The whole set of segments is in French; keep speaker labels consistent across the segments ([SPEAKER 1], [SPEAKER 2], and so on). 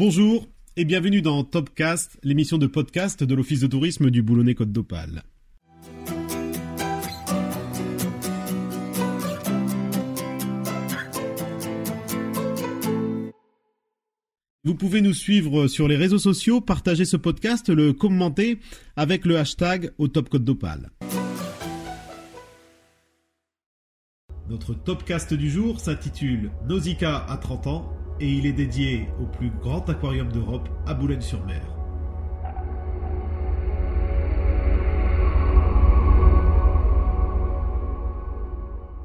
[SPEAKER 1] Bonjour et bienvenue dans Topcast, l'émission de podcast de l'Office de tourisme du Boulonnais-Côte d'Opale. Vous pouvez nous suivre sur les réseaux sociaux, partager ce podcast, le commenter avec le hashtag au Top Côte d'Opale. Notre Topcast du jour s'intitule Nausicaa à 30 ans et il est dédié au plus grand aquarium d'Europe à Boulogne-sur-Mer.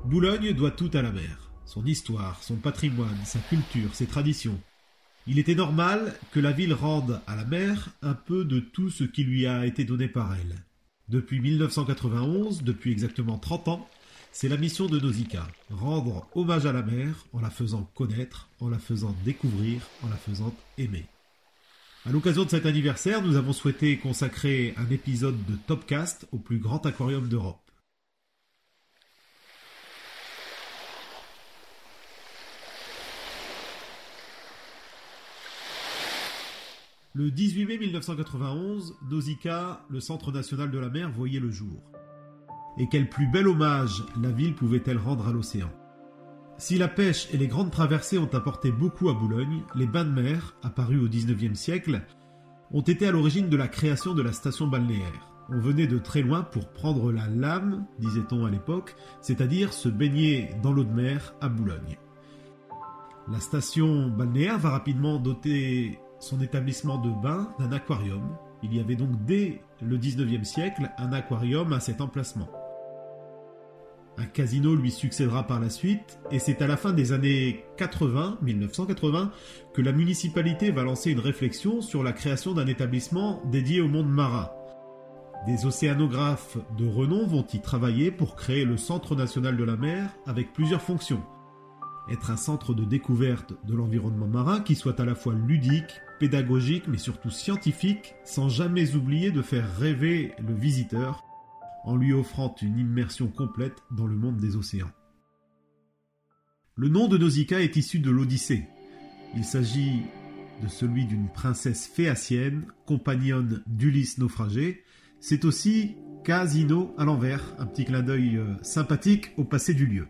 [SPEAKER 1] Boulogne doit tout à la mer. Son histoire, son patrimoine, sa culture, ses traditions. Il était normal que la ville rende à la mer un peu de tout ce qui lui a été donné par elle. Depuis 1991, depuis exactement 30 ans, c'est la mission de Nausicaa, rendre hommage à la mer en la faisant connaître, en la faisant découvrir, en la faisant aimer. À l'occasion de cet anniversaire, nous avons souhaité consacrer un épisode de Topcast au plus grand aquarium d'Europe. Le 18 mai 1991, Nausicaa, le Centre national de la mer, voyait le jour. Et quel plus bel hommage la ville pouvait-elle rendre à l'océan Si la pêche et les grandes traversées ont apporté beaucoup à Boulogne, les bains de mer, apparus au XIXe siècle, ont été à l'origine de la création de la station balnéaire. On venait de très loin pour prendre la lame, disait-on à l'époque, c'est-à-dire se baigner dans l'eau de mer à Boulogne. La station balnéaire va rapidement doter son établissement de bain d'un aquarium. Il y avait donc dès le 19e siècle un aquarium à cet emplacement. Un casino lui succédera par la suite, et c'est à la fin des années 80, 1980, que la municipalité va lancer une réflexion sur la création d'un établissement dédié au monde marin. Des océanographes de renom vont y travailler pour créer le Centre national de la mer avec plusieurs fonctions. Être un centre de découverte de l'environnement marin qui soit à la fois ludique, pédagogique mais surtout scientifique, sans jamais oublier de faire rêver le visiteur en lui offrant une immersion complète dans le monde des océans. Le nom de Nausicaa est issu de l'Odyssée. Il s'agit de celui d'une princesse phéacienne, compagnonne d'Ulysse naufragé. C'est aussi Casino à l'envers, un petit clin d'œil euh, sympathique au passé du lieu.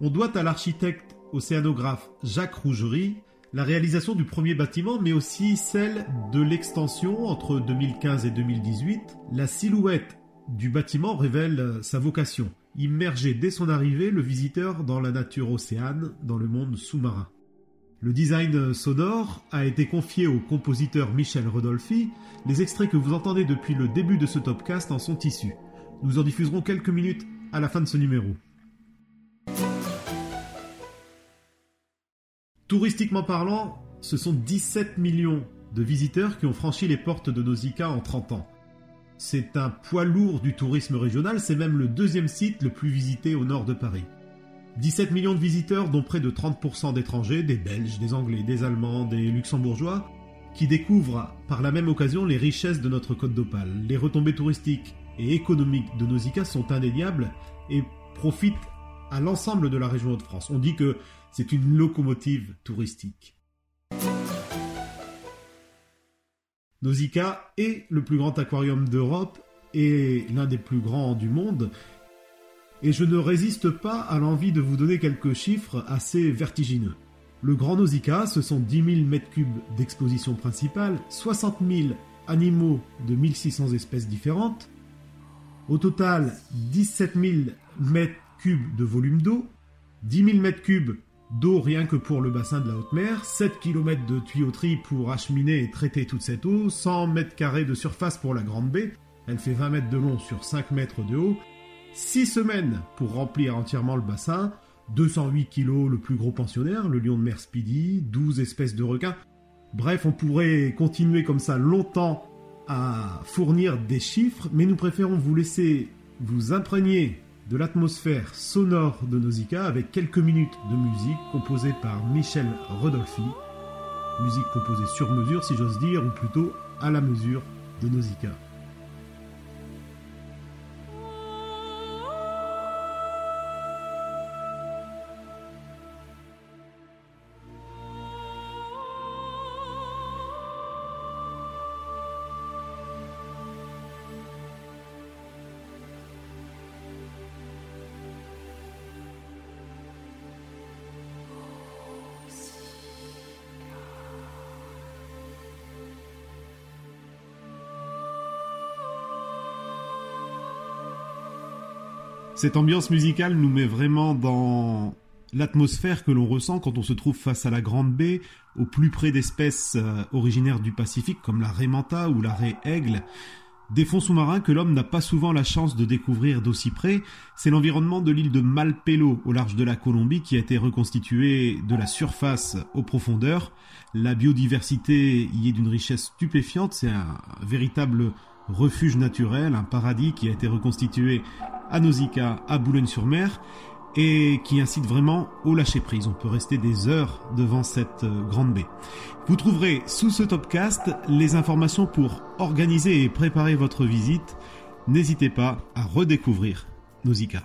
[SPEAKER 1] On doit à l'architecte océanographe Jacques Rougerie la réalisation du premier bâtiment, mais aussi celle de l'extension entre 2015 et 2018. La silhouette du bâtiment révèle euh, sa vocation, immerger dès son arrivée le visiteur dans la nature océane, dans le monde sous-marin. Le design sonore a été confié au compositeur Michel Rodolphi. Les extraits que vous entendez depuis le début de ce topcast en sont issus. Nous en diffuserons quelques minutes à la fin de ce numéro. Touristiquement parlant, ce sont 17 millions de visiteurs qui ont franchi les portes de Nausicaa en 30 ans. C'est un poids lourd du tourisme régional, c'est même le deuxième site le plus visité au nord de Paris. 17 millions de visiteurs, dont près de 30% d'étrangers, des Belges, des Anglais, des Allemands, des Luxembourgeois, qui découvrent par la même occasion les richesses de notre côte d'Opale. Les retombées touristiques et économiques de Nausicaa sont indéniables et profitent à l'ensemble de la région de France. On dit que c'est une locomotive touristique. Nausicaa est le plus grand aquarium d'Europe et l'un des plus grands du monde. Et je ne résiste pas à l'envie de vous donner quelques chiffres assez vertigineux. Le Grand Nausicaa, ce sont 10 000 m3 d'exposition principale, 60 000 animaux de 1600 espèces différentes, au total 17 000 m3 de volume d'eau, 10 000 m3 d'eau rien que pour le bassin de la haute mer, 7 km de tuyauterie pour acheminer et traiter toute cette eau, 100 mètres carrés de surface pour la grande baie, elle fait 20 mètres de long sur 5 mètres de haut, 6 semaines pour remplir entièrement le bassin, 208 kg le plus gros pensionnaire, le lion de mer Speedy, 12 espèces de requins. Bref, on pourrait continuer comme ça longtemps à fournir des chiffres, mais nous préférons vous laisser vous imprégner de l'atmosphère sonore de Nausicaa avec quelques minutes de musique composée par Michel Rodolphi. Musique composée sur mesure, si j'ose dire, ou plutôt à la mesure de Nausicaa. Cette ambiance musicale nous met vraiment dans l'atmosphère que l'on ressent quand on se trouve face à la Grande Baie, au plus près d'espèces euh, originaires du Pacifique comme la raie manta ou la raie aigle. Des fonds sous-marins que l'homme n'a pas souvent la chance de découvrir d'aussi près, c'est l'environnement de l'île de Malpelo au large de la Colombie qui a été reconstitué de la surface aux profondeurs. La biodiversité y est d'une richesse stupéfiante, c'est un véritable refuge naturel, un paradis qui a été reconstitué à Nausicaa, à Boulogne-sur-Mer et qui incite vraiment au lâcher prise. On peut rester des heures devant cette euh, grande baie. Vous trouverez sous ce topcast les informations pour organiser et préparer votre visite. N'hésitez pas à redécouvrir Nausicaa.